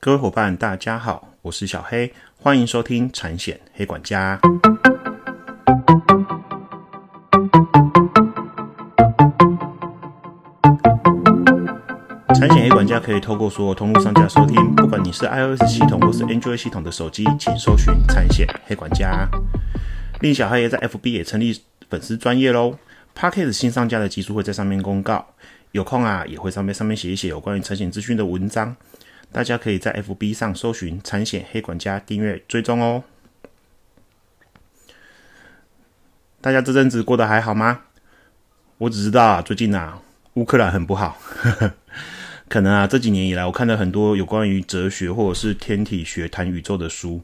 各位伙伴，大家好，我是小黑，欢迎收听产险黑管家。产险黑管家可以透过所有通路上架收听，不管你是 iOS 系统或是 Android 系统的手机，请搜寻产险黑管家。另小黑也在 FB 也成立粉丝专业喽 p a c k a g e 新上架的集数会在上面公告，有空啊也会上面上面写一写有关于产险资讯的文章，大家可以在 FB 上搜寻产险黑管家订阅追踪哦。大家这阵子过得还好吗？我只知道啊，最近啊乌克兰很不好。可能啊，这几年以来，我看了很多有关于哲学或者是天体学、谈宇宙的书，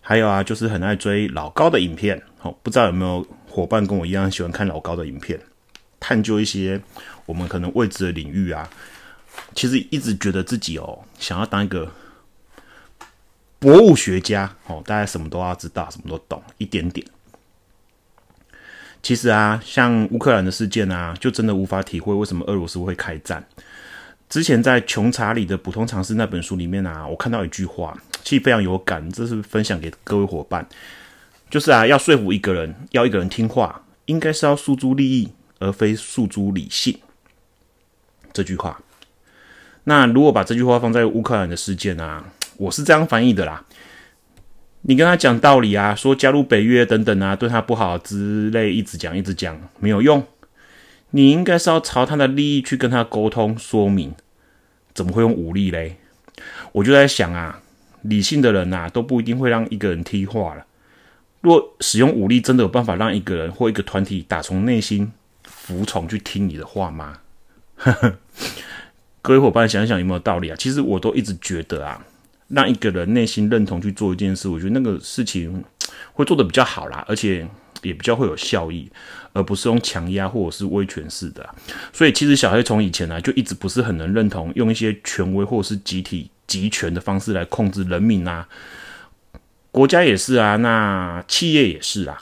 还有啊，就是很爱追老高的影片。哦，不知道有没有伙伴跟我一样喜欢看老高的影片，探究一些我们可能未知的领域啊。其实一直觉得自己哦，想要当一个博物学家哦，大家什么都要知道，什么都懂一点点。其实啊，像乌克兰的事件啊，就真的无法体会为什么俄罗斯会开战。之前在《穷查理的普通常识》那本书里面啊，我看到一句话，其实非常有感，这是分享给各位伙伴，就是啊，要说服一个人，要一个人听话，应该是要诉诸利益，而非诉诸理性。这句话，那如果把这句话放在乌克兰的事件啊，我是这样翻译的啦。你跟他讲道理啊，说加入北约等等啊，对他不好之类，一直讲一直讲没有用。你应该是要朝他的利益去跟他沟通说明，怎么会用武力嘞？我就在想啊，理性的人呐都不一定会让一个人听话了。若使用武力，真的有办法让一个人或一个团体打从内心服从去听你的话吗？各位伙伴想想有没有道理啊？其实我都一直觉得啊，让一个人内心认同去做一件事，我觉得那个事情会做得比较好啦，而且。也比较会有效益，而不是用强压或者是威权式的。所以其实小黑从以前呢就一直不是很能认同用一些权威或者是集体集权的方式来控制人民啊，国家也是啊，那企业也是啊。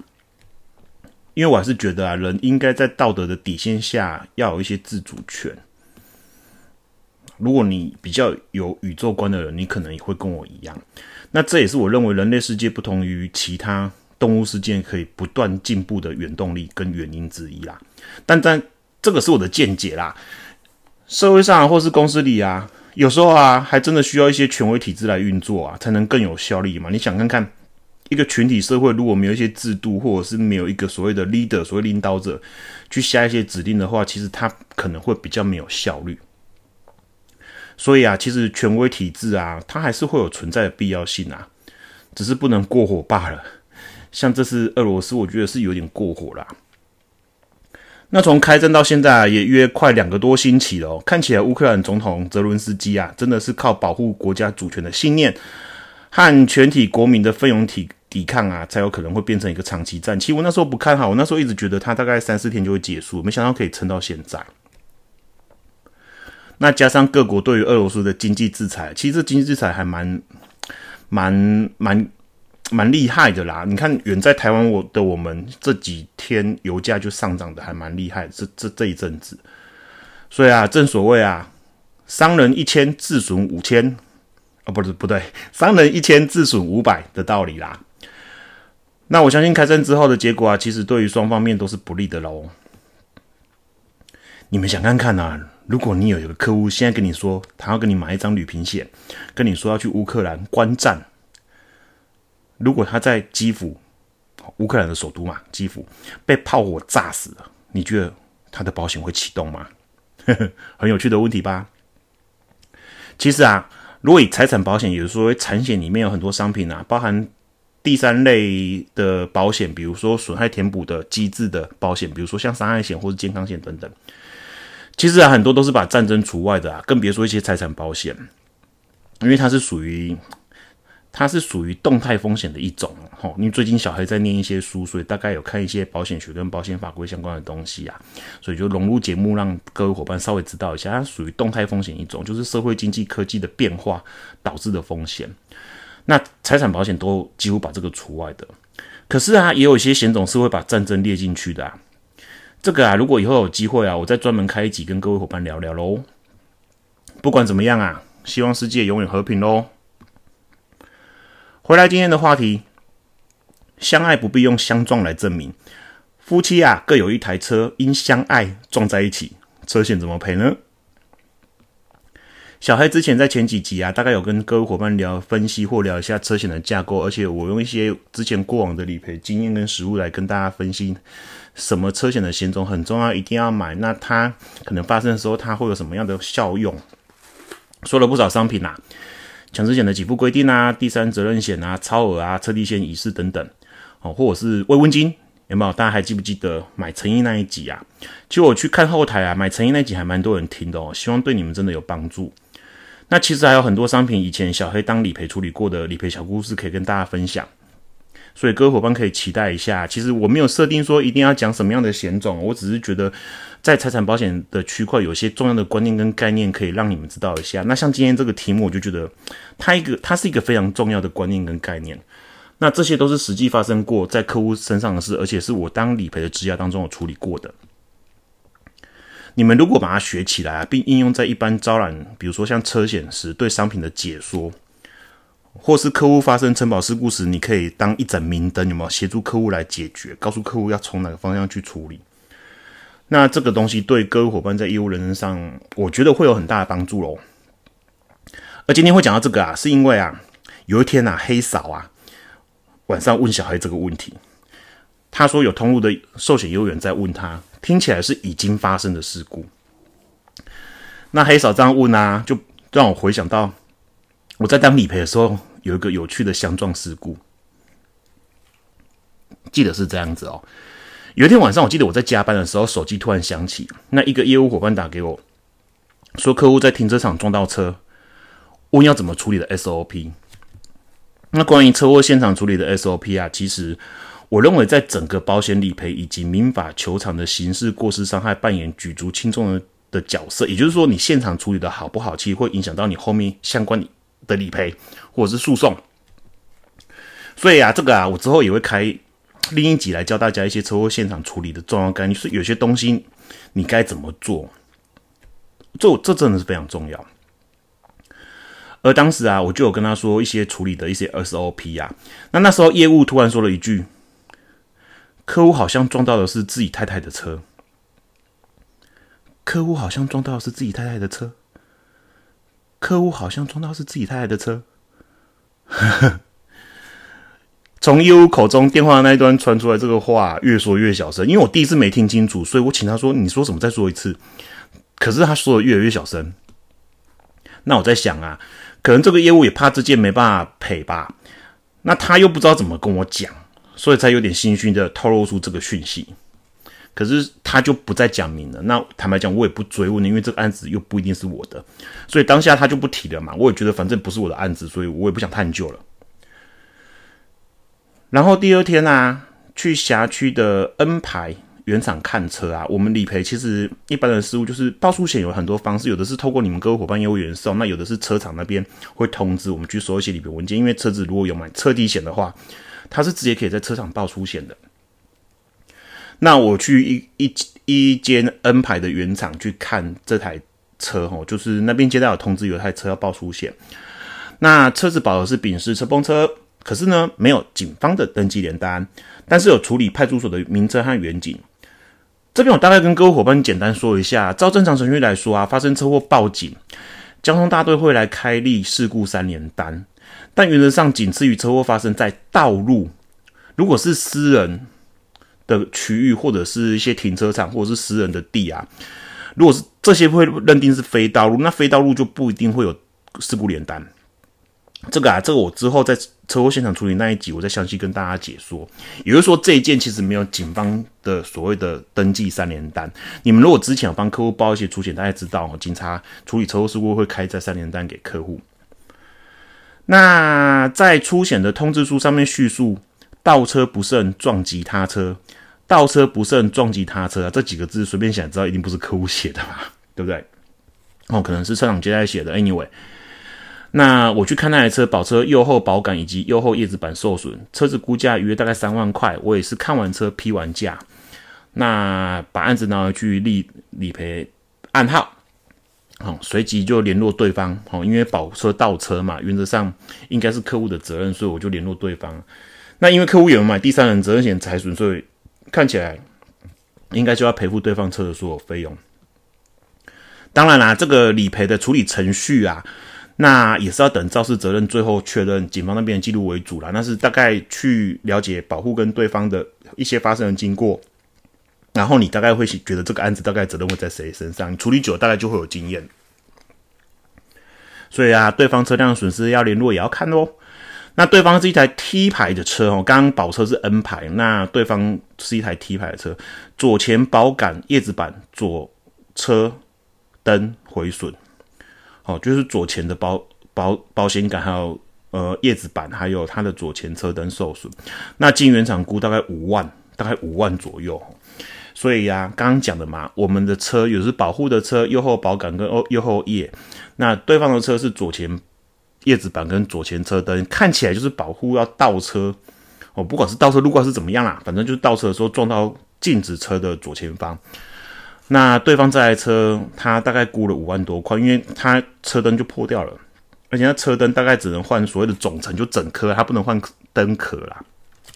因为我还是觉得啊，人应该在道德的底线下要有一些自主权。如果你比较有宇宙观的人，你可能也会跟我一样。那这也是我认为人类世界不同于其他。动物世界可以不断进步的原动力跟原因之一啦，但但这个是我的见解啦。社会上或是公司里啊，有时候啊，还真的需要一些权威体制来运作啊，才能更有效力嘛。你想看看，一个群体社会如果没有一些制度，或者是没有一个所谓的 leader，所谓领导者去下一些指令的话，其实它可能会比较没有效率。所以啊，其实权威体制啊，它还是会有存在的必要性啊，只是不能过火罢了。像这次俄罗斯，我觉得是有点过火啦。那从开战到现在也约快两个多星期了，看起来乌克兰总统泽伦斯基啊，真的是靠保护国家主权的信念和全体国民的奋勇体抵抗啊，才有可能会变成一个长期战。其实我那时候不看好，我那时候一直觉得他大概三四天就会结束，没想到可以撑到现在。那加上各国对于俄罗斯的经济制裁，其实经济制裁还蛮蛮蛮。蛮厉害的啦！你看，远在台湾我的我们这几天油价就上涨的还蛮厉害，这这这一阵子。所以啊，正所谓啊，商人一千自损五千，啊，不是不对，商人一千自损五百的道理啦。那我相信开战之后的结果啊，其实对于双方面都是不利的喽。你们想看看啊，如果你有一个客户现在跟你说他要跟你买一张旅行险，跟你说要去乌克兰观战。如果他在基辅，乌克兰的首都嘛，基辅被炮火炸死了，你觉得他的保险会启动吗？很有趣的问题吧。其实啊，如果以财产保险，也就是说产险里面有很多商品啊，包含第三类的保险，比如说损害填补的机制的保险，比如说像伤害险或者健康险等等。其实啊，很多都是把战争除外的啊，更别说一些财产保险，因为它是属于。它是属于动态风险的一种，吼，因为最近小黑在念一些书，所以大概有看一些保险学跟保险法规相关的东西啊，所以就融入节目，让各位伙伴稍微知道一下，它属于动态风险一种，就是社会经济科技的变化导致的风险。那财产保险都几乎把这个除外的，可是啊，也有一些险种是会把战争列进去的啊。这个啊，如果以后有机会啊，我再专门开一集跟各位伙伴聊聊喽。不管怎么样啊，希望世界永远和平喽。回来今天的话题，相爱不必用相撞来证明。夫妻啊，各有一台车，因相爱撞在一起，车险怎么赔呢？小黑之前在前几集啊，大概有跟各位伙伴聊分析或聊一下车险的架构，而且我用一些之前过往的理赔经验跟实物来跟大家分析，什么车险的险种很重要，一定要买。那它可能发生的时候，它会有什么样的效用？说了不少商品啊，强制险的给付规定啊，第三责任险啊，超额啊，车地险遗失等等，哦，或者是慰问金。有没有？大家还记不记得买诚意那一集啊？其实我去看后台啊，买诚意那集还蛮多人听的哦。希望对你们真的有帮助。那其实还有很多商品，以前小黑当理赔处理过的理赔小故事，可以跟大家分享。所以各位伙伴可以期待一下。其实我没有设定说一定要讲什么样的险种，我只是觉得在财产保险的区块，有些重要的观念跟概念可以让你们知道一下。那像今天这个题目，我就觉得它一个它是一个非常重要的观念跟概念。那这些都是实际发生过在客户身上的事，而且是我当理赔的支架当中有处理过的。你们如果把它学起来啊，并应用在一般招揽，比如说像车险时对商品的解说，或是客户发生承保事故时，你可以当一盏明灯，有没有协助客户来解决，告诉客户要从哪个方向去处理？那这个东西对各位伙伴在业务人生上，我觉得会有很大的帮助喽。而今天会讲到这个啊，是因为啊，有一天啊，黑嫂啊。晚上问小黑这个问题，他说有通路的寿险业务员在问他，听起来是已经发生的事故。那黑嫂这样问啊，就让我回想到我在当理赔的时候，有一个有趣的相撞事故。记得是这样子哦，有一天晚上，我记得我在加班的时候，手机突然响起，那一个业务伙伴打给我，说客户在停车场撞到车，问要怎么处理的 SOP。那关于车祸现场处理的 SOP 啊，其实我认为在整个保险理赔以及民法求偿的刑事过失伤害扮演举足轻重的的角色。也就是说，你现场处理的好不好，其实会影响到你后面相关的理赔或者是诉讼。所以啊，这个啊，我之后也会开另一集来教大家一些车祸现场处理的重要概念，是有些东西你该怎么做，这这真的是非常重要。而当时啊，我就有跟他说一些处理的一些 SOP 呀。那那时候业务突然说了一句：“客户好像撞到的是自己太太的车。”客户好像撞到的是自己太太的车。客户好像撞到是自己太太的车。从业务口中电话那一端传出来这个话，越说越小声，因为我第一次没听清楚，所以我请他说：“你说什么？再说一次。”可是他说的越来越小声。那我在想啊。可能这个业务也怕这件没办法赔吧，那他又不知道怎么跟我讲，所以才有点心虚的透露出这个讯息。可是他就不再讲明了。那坦白讲，我也不追问，因为这个案子又不一定是我的，所以当下他就不提了嘛。我也觉得反正不是我的案子，所以我也不想探究了。然后第二天啊，去辖区的 N 牌。原厂看车啊，我们理赔其实一般的失误就是报出险有很多方式，有的是透过你们各位伙伴业务员送，那有的是车厂那边会通知我们去收一些理赔文件。因为车子如果有买车底险的话，它是直接可以在车厂报出险的。那我去一一一间 N 牌的原厂去看这台车哦，就是那边接到有通知有台车要报出险，那车子保的是丙式车崩车，可是呢没有警方的登记联单，但是有处理派出所的名称和远景。这边我大概跟各位伙伴简单说一下，照正常程序来说啊，发生车祸报警，交通大队会来开立事故三联单，但原则上仅次于车祸发生在道路，如果是私人的区域或者是一些停车场或者是私人的地啊，如果是这些会认定是非道路，那非道路就不一定会有事故连单。这个啊，这个我之后在车祸现场处理那一集，我再详细跟大家解说。也就是说，这一件其实没有警方的所谓的登记三联单。你们如果之前有帮客户报一些出险，大家知道哦，警察处理车祸事故会开在三联单给客户。那在出险的通知书上面叙述倒车不慎撞击他车，倒车不慎撞击他车啊，这几个字随便想知道一定不是客户写的嘛，对不对？哦，可能是车长接待写的。Anyway。那我去看那台车，保车右后保杆以及右后叶子板受损，车子估价约大概三万块。我也是看完车批完价，那把案子拿回去理理赔案号，好，随即就联络对方，好，因为保车倒车嘛，原则上应该是客户的责任，所以我就联络对方。那因为客户有买第三人责任险财损，所以看起来应该就要赔付对方车的所有费用。当然啦，这个理赔的处理程序啊，那也是要等肇事责任最后确认，警方那边的记录为主啦。那是大概去了解保护跟对方的一些发生的经过，然后你大概会觉得这个案子大概责任会在谁身上，处理久了大概就会有经验。所以啊，对方车辆损失要联络也要看哦。那对方是一台 T 牌的车哦，刚刚保车是 N 牌，那对方是一台 T 牌的车，左前保杆叶子板左车。灯毁损，哦，就是左前的保保保险杆，还有呃叶子板，还有它的左前车灯受损。那进原厂估大概五万，大概五万左右。所以呀，刚刚讲的嘛，我们的车有是保护的车，右后保杆跟哦右后叶。那对方的车是左前叶子板跟左前车灯，看起来就是保护要倒车哦，不管是倒车路过是怎么样啦，反正就是倒车的时候撞到静止车的左前方。那对方这台车，他大概估了五万多块，因为他车灯就破掉了，而且他车灯大概只能换所谓的总成，就整颗，他不能换灯壳啦。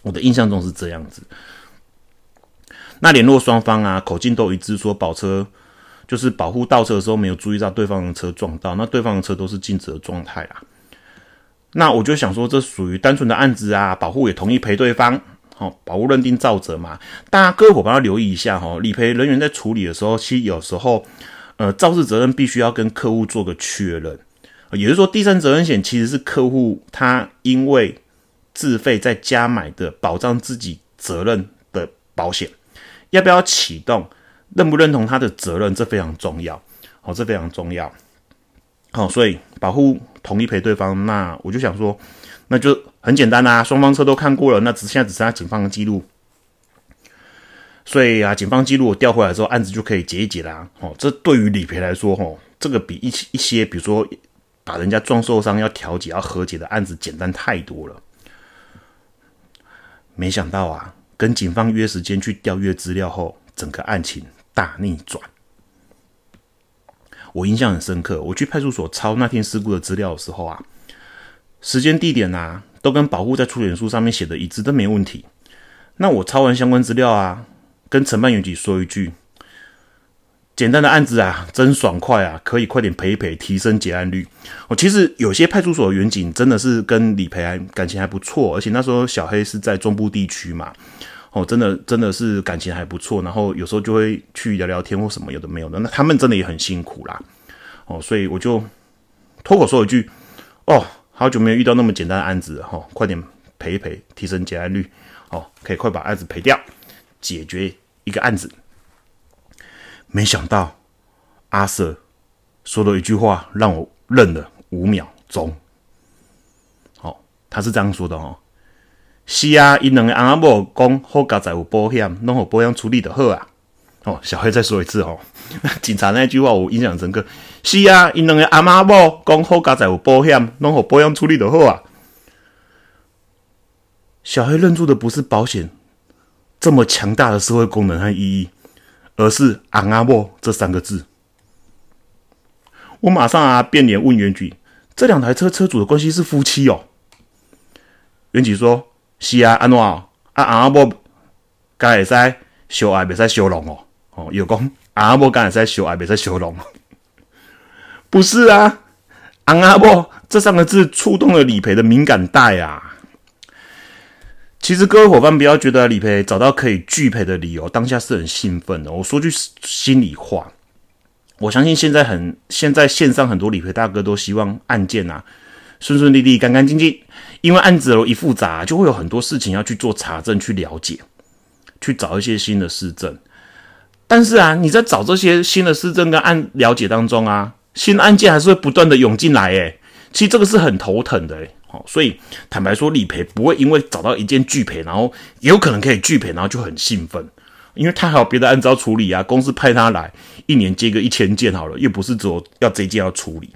我的印象中是这样子。那联络双方啊，口径都一致，说保车就是保护倒车的时候没有注意到对方的车撞到，那对方的车都是静止的状态啊。那我就想说，这属于单纯的案子啊，保护也同意赔对方。好，保护认定造责嘛，大家各位伙伴要留意一下哈。理赔人员在处理的时候，其实有时候，呃，肇事责任必须要跟客户做个确认，也就是说，第三责任险其实是客户他因为自费在加买的保障自己责任的保险，要不要启动，认不认同他的责任，这非常重要。好，这非常重要。好，所以保护同意赔对方，那我就想说。那就很简单啦，双方车都看过了，那只现在只剩下警方的记录，所以啊，警方记录我调回来之后，案子就可以结一结啦。哦，这对于理赔来说，哦，这个比一一些比如说把人家撞受伤要调解要和解的案子简单太多了。没想到啊，跟警方约时间去调阅资料后，整个案情大逆转。我印象很深刻，我去派出所抄那天事故的资料的时候啊。时间、地点呐，都跟保护在出险书上面写的一致，都没问题。那我抄完相关资料啊，跟承办员局说一句：简单的案子啊，真爽快啊，可以快点赔一赔，提升结案率。我，其实有些派出所的员警真的是跟理赔还感情还不错，而且那时候小黑是在中部地区嘛，哦，真的真的是感情还不错。然后有时候就会去聊聊天或什么，有的没有的。那他们真的也很辛苦啦，哦，所以我就脱口说一句：哦。好久没有遇到那么简单的案子了哈，快点赔一赔，提升结案率哦，可以快把案子赔掉，解决一个案子。没想到阿 Sir 说了一句话，让我愣了五秒钟。好，他是这样说的哦：是啊，因两个阿某讲好家在有保险，弄好保险处理的好啊。哦，小黑再说一次哦。警察那句话我印象深刻。是啊，因两个阿妈某讲好家在有保险，弄好保险处理的好啊。小黑认出的不是保险这么强大的社会功能和意义，而是阿阿某这三个字。我马上啊变脸问袁局：这两台车车主的关系是夫妻哦？袁局说：是啊，安怎啊阿阿某该会使修爱，袂使修龙哦。哦，有讲阿伯刚才在修，还没在修龙，不是啊？阿伯这三个字触动了理赔的敏感带啊！其实各位伙伴不要觉得理赔找到可以拒赔的理由，当下是很兴奋的。我说句心里话，我相信现在很现在线上很多理赔大哥都希望案件啊顺顺利利、干干净净，因为案子一复杂，就会有很多事情要去做查证、去了解、去找一些新的事证。但是啊，你在找这些新的市政跟案了解当中啊，新案件还是会不断的涌进来，诶，其实这个是很头疼的，诶，好，所以坦白说，理赔不会因为找到一件拒赔，然后有可能可以拒赔，然后就很兴奋，因为他还有别的案子要处理啊，公司派他来，一年接个一千件好了，又不是只有要这件要处理，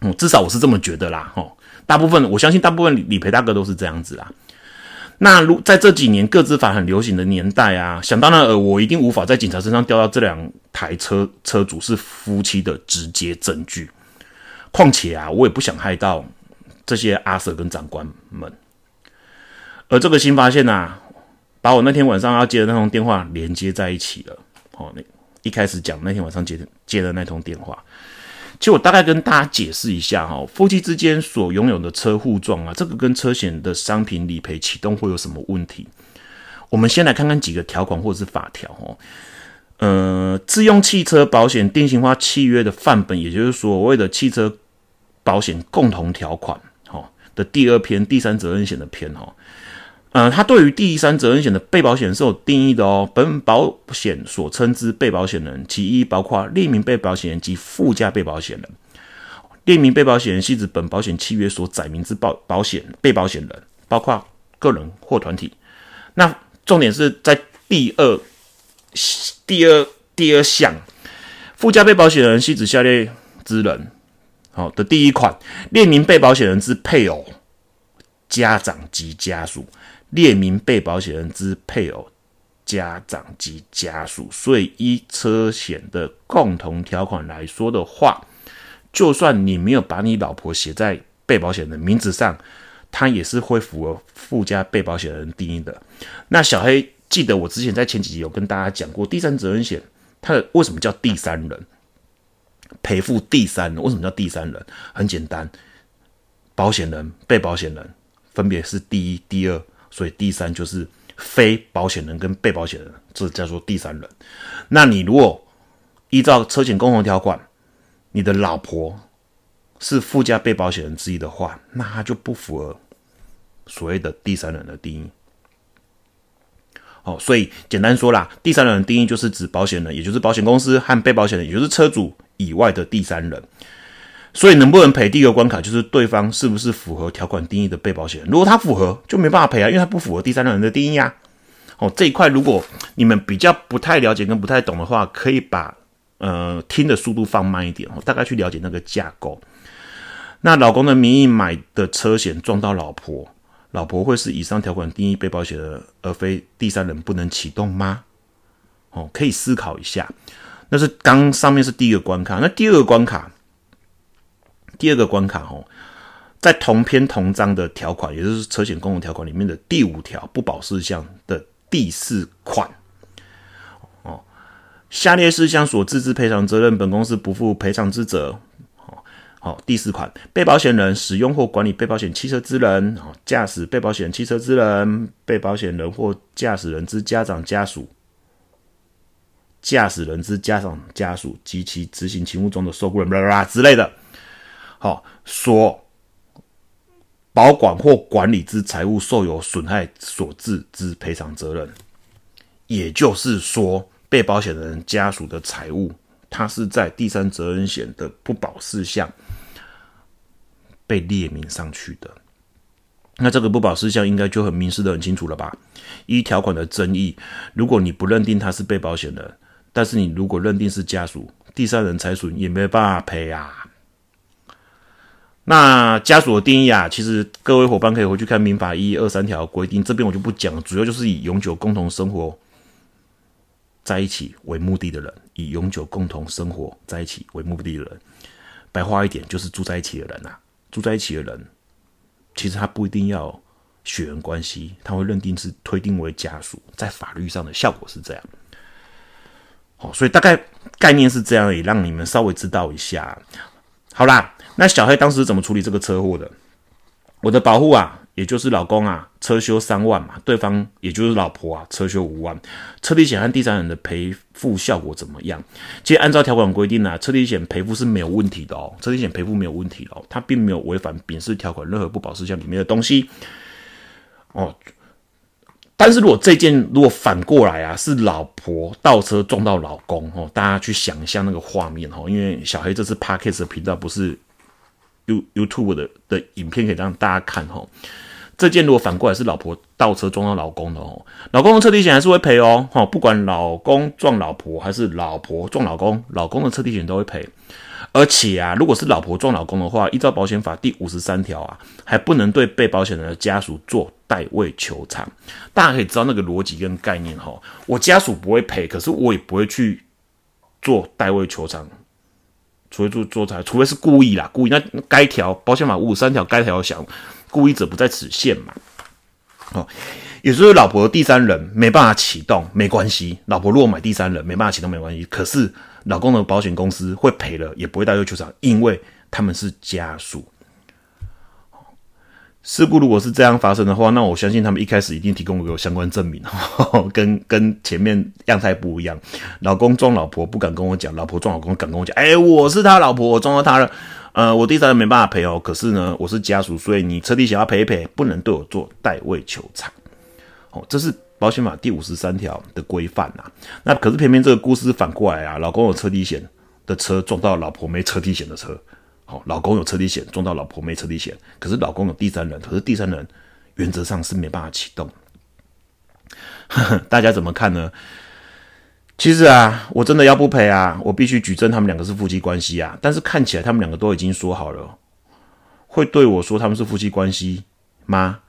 嗯，至少我是这么觉得啦，哈，大部分我相信大部分理赔大哥都是这样子啦。那如在这几年各自法很流行的年代啊，想当然呃，我一定无法在警察身上调到这两台车车主是夫妻的直接证据。况且啊，我也不想害到这些阿 Sir 跟长官们。而这个新发现呐，把我那天晚上要接的那通电话连接在一起了。哦，那一开始讲那天晚上接的接的那通电话。其实我大概跟大家解释一下哈，夫妻之间所拥有的车互撞啊，这个跟车险的商品理赔启动会有什么问题？我们先来看看几个条款或者是法条哦。呃，自用汽车保险定型化契约的范本，也就是所谓的汽车保险共同条款，哈的第二篇第三责任险的篇哈。呃，它对于第三责任险的被保险是有定义的哦。本保险所称之被保险人，其一包括列明被保险人及附加被保险人。列明被保险人系指本保险契约所载明之保保险被保险人，包括个人或团体。那重点是在第二第二第二项，附加被保险人系指下列之人。好的，第一款列明被保险人之配偶、家长及家属。列明被保险人之配偶、家长及家属，所以依车险的共同条款来说的话，就算你没有把你老婆写在被保险人名字上，他也是会符合附加被保险人定义的。那小黑记得我之前在前几集有跟大家讲过，第三责任险它的为什么叫第三人赔付第三人？为什么叫第三人？很简单，保险人、被保险人分别是第一、第二。所以第三就是非保险人跟被保险人，这叫做第三人。那你如果依照车险共同条款，你的老婆是附加被保险人之一的话，那他就不符合所谓的第三人的定义。哦，所以简单说啦，第三人的定义就是指保险人，也就是保险公司和被保险人，也就是车主以外的第三人。所以能不能赔？第一个关卡就是对方是不是符合条款定义的被保险人。如果他符合，就没办法赔啊，因为他不符合第三人的定义啊。哦，这一块如果你们比较不太了解跟不太懂的话，可以把呃听的速度放慢一点哦，大概去了解那个架构。那老公的名义买的车险撞到老婆，老婆会是以上条款定义被保险人，而非第三人不能启动吗？哦，可以思考一下。那是刚上面是第一个关卡，那第二个关卡。第二个关卡哦，在同篇同章的条款，也就是车险公共条款里面的第五条不保事项的第四款哦，下列事项所致之赔偿责任，本公司不负赔偿之责。好，好，第四款，被保险人使用或管理被保险汽车之人，哦，驾驶被保险汽车之人，被保险人或驾驶人之家长家属，驾驶人之家长家属及其执行勤务中的受雇人，啦啦之类的。好，所保管或管理之财物受有损害所致之赔偿责任，也就是说，被保险人家属的财物，它是在第三责任险的不保事项被列明上去的。那这个不保事项应该就很明示的很清楚了吧？依条款的争议，如果你不认定他是被保险人，但是你如果认定是家属，第三人财损也没办法赔啊。那家属的定义啊，其实各位伙伴可以回去看民法一二三条规定，这边我就不讲。主要就是以永久共同生活在一起为目的的人，以永久共同生活在一起为目的的人，白话一点就是住在一起的人呐。住在一起的人，其实他不一定要血缘关系，他会认定是推定为家属，在法律上的效果是这样。好，所以大概概念是这样，也让你们稍微知道一下。好啦。那小黑当时怎么处理这个车祸的？我的保护啊，也就是老公啊，车修三万嘛，对方也就是老婆啊，车修五万。车体险和第三人的赔付效果怎么样？其实按照条款规定呢，车体险赔付是没有问题的哦，车体险赔付没有问题哦，它并没有违反丙式条款任何不保事项里面的东西哦。但是如果这件如果反过来啊，是老婆倒车撞到老公哦，大家去想象那个画面哦，因为小黑这次 Parkes 的频道不是。You YouTube 的的影片可以让大家看哈，这件如果反过来是老婆倒车撞到老公的哦，老公的车体险还是会赔哦，哈，不管老公撞老婆还是老婆撞老公，老公的车体险都会赔。而且啊，如果是老婆撞老公的话，依照保险法第五十三条啊，还不能对被保险人的家属做代位求偿。大家可以知道那个逻辑跟概念哈。我家属不会赔，可是我也不会去做代位求偿，除非做做财，除非是故意啦，故意。那该条保险法五十三条该条想，故意者不在此限嘛。哦，也就是老婆的第三人没办法启动，没关系。老婆如果买第三人没办法启动，没关系。可是。老公的保险公司会赔了，也不会代为求偿，因为他们是家属。事故如果是这样发生的话，那我相信他们一开始一定提供给我相关证明，跟跟前面样态不一样。老公撞老婆不敢跟我讲，老婆撞老公敢跟我讲，哎，我是他老婆，我撞到他了，呃，我第三人没办法赔哦。可是呢，我是家属，所以你车底想要赔一赔，不能对我做代位求偿。哦，这是。保险法第五十三条的规范呐，那可是偏偏这个故事反过来啊，老公有车底险的车撞到老婆没车底险的车，好，老公有车底险撞到老婆没车底险，可是老公有第三人，可是第三人原则上是没办法启动。大家怎么看呢？其实啊，我真的要不赔啊，我必须举证他们两个是夫妻关系啊，但是看起来他们两个都已经说好了，会对我说他们是夫妻关系吗？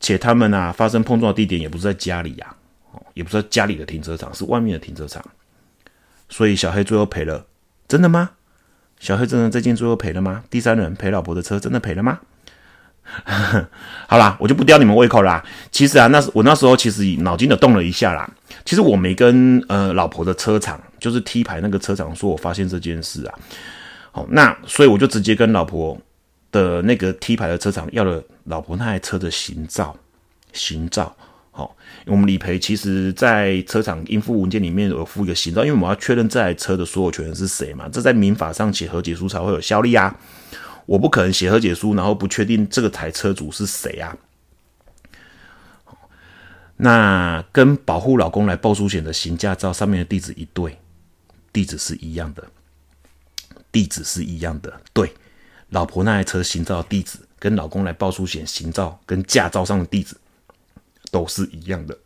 且他们啊发生碰撞的地点也不是在家里呀，哦，也不是家里的停车场，是外面的停车场。所以小黑最后赔了，真的吗？小黑真的这件最后赔了吗？第三人赔老婆的车真的赔了吗？好啦，我就不吊你们胃口啦。其实啊，那我那时候其实脑筋的动了一下啦。其实我没跟呃老婆的车厂，就是 T 牌那个车厂说我发现这件事啊。好，那所以我就直接跟老婆。的那个 T 牌的车厂要了老婆那台车的行照，行照，好，我们理赔其实，在车厂应付文件里面有附一个行照，因为我们要确认这台车的所有权人是谁嘛，这在民法上写和解书才会有效力啊，我不可能写和解书，然后不确定这个台车主是谁啊，那跟保护老公来报书险的行驾照上面的地址一对，地址是一样的，地址是一样的，对。老婆那台车行照地址跟老公来报出险行照跟驾照上的地址都是一样的，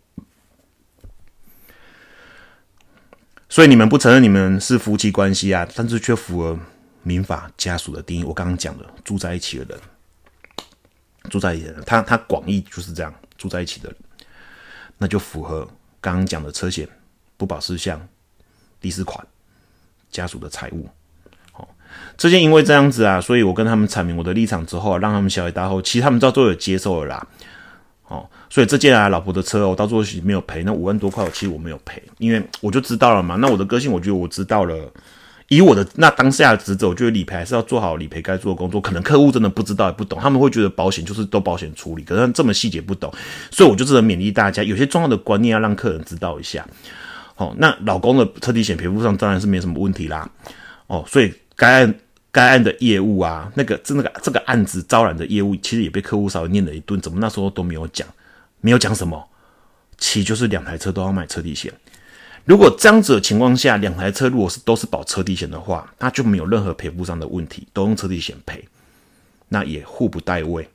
所以你们不承认你们是夫妻关系啊，但是却符合民法家属的定义。我刚刚讲的住在一起的人，住在一起的人，他他广义就是这样，住在一起的人，那就符合刚刚讲的车险不保事项第四款家属的财务。这件因为这样子啊，所以我跟他们阐明我的立场之后，让他们小以大后，其实他们到最后也接受了啦。哦，所以这件啊，老婆的车，我到最后没有赔，那五万多块，我其实我没有赔，因为我就知道了嘛。那我的个性，我觉得我知道了，以我的那当下的职责，我觉得理赔还是要做好理赔该做的工作。可能客户真的不知道也不懂，他们会觉得保险就是都保险处理，可是这么细节不懂，所以我就只能勉励大家，有些重要的观念要让客人知道一下。哦，那老公的车体险赔付上当然是没什么问题啦。哦，所以该案。该案的业务啊，那个这那个这个案子招揽的业务，其实也被客户稍微念了一顿。怎么那时候都没有讲？没有讲什么？其实就是两台车都要买车地险。如果这样子的情况下，两台车如果是都是保车地险的话，那就没有任何赔付上的问题，都用车地险赔，那也互不代位。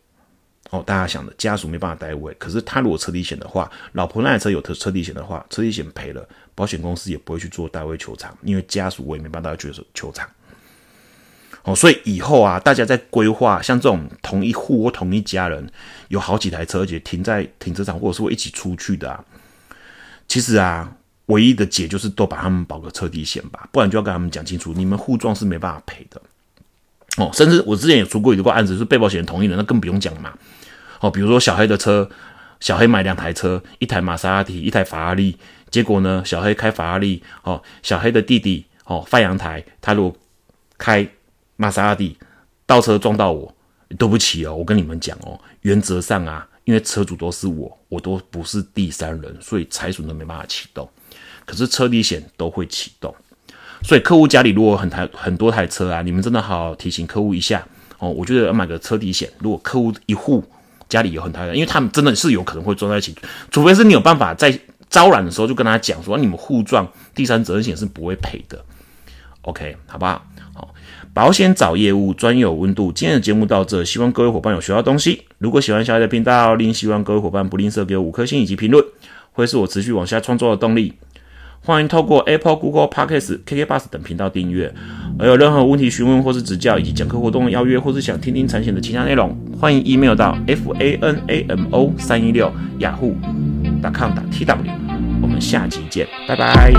哦，大家想的家属没办法代位，可是他如果车地险的话，老婆那台车有车车底险的话，车地险赔了，保险公司也不会去做代位求偿，因为家属我也没办法去求偿。哦，所以以后啊，大家在规划像这种同一户或同一家人有好几台车，而且停在停车场，或者是会一起出去的啊。其实啊，唯一的解就是都把他们保个车底险吧，不然就要跟他们讲清楚，你们互撞是没办法赔的。哦，甚至我之前也出过一个案子，是被保险人同意的，那更不用讲嘛。哦，比如说小黑的车，小黑买两台车，一台玛莎拉蒂，一台法拉利，结果呢，小黑开法拉利，哦，小黑的弟弟，哦，范阳台，他如果开。玛莎拉蒂倒车撞到我，对不起哦，我跟你们讲哦，原则上啊，因为车主都是我，我都不是第三人，所以财损都没办法启动。可是车底险都会启动，所以客户家里如果很台很多台车啊，你们真的好好提醒客户一下哦。我觉得要买个车底险，如果客户一户家里有很台的，因为他们真的是有可能会撞在一起，除非是你有办法在招揽的时候就跟他讲说，你们互撞，第三责任险是不会赔的。OK，好不好？好。保险找业务专有温度，今天的节目到这，希望各位伙伴有学到东西。如果喜欢小爱的频道，另希望各位伙伴不吝啬给我五颗星以及评论，会是我持续往下创作的动力。欢迎透过 Apple、Google Podcasts、KK Bus 等频道订阅。而有任何问题询问或是指教，以及讲课活动邀约，或是想听听产险的其他内容，欢迎 email 到 f a n a m o 三一六雅虎 .com 打 t w。我们下期见，拜拜。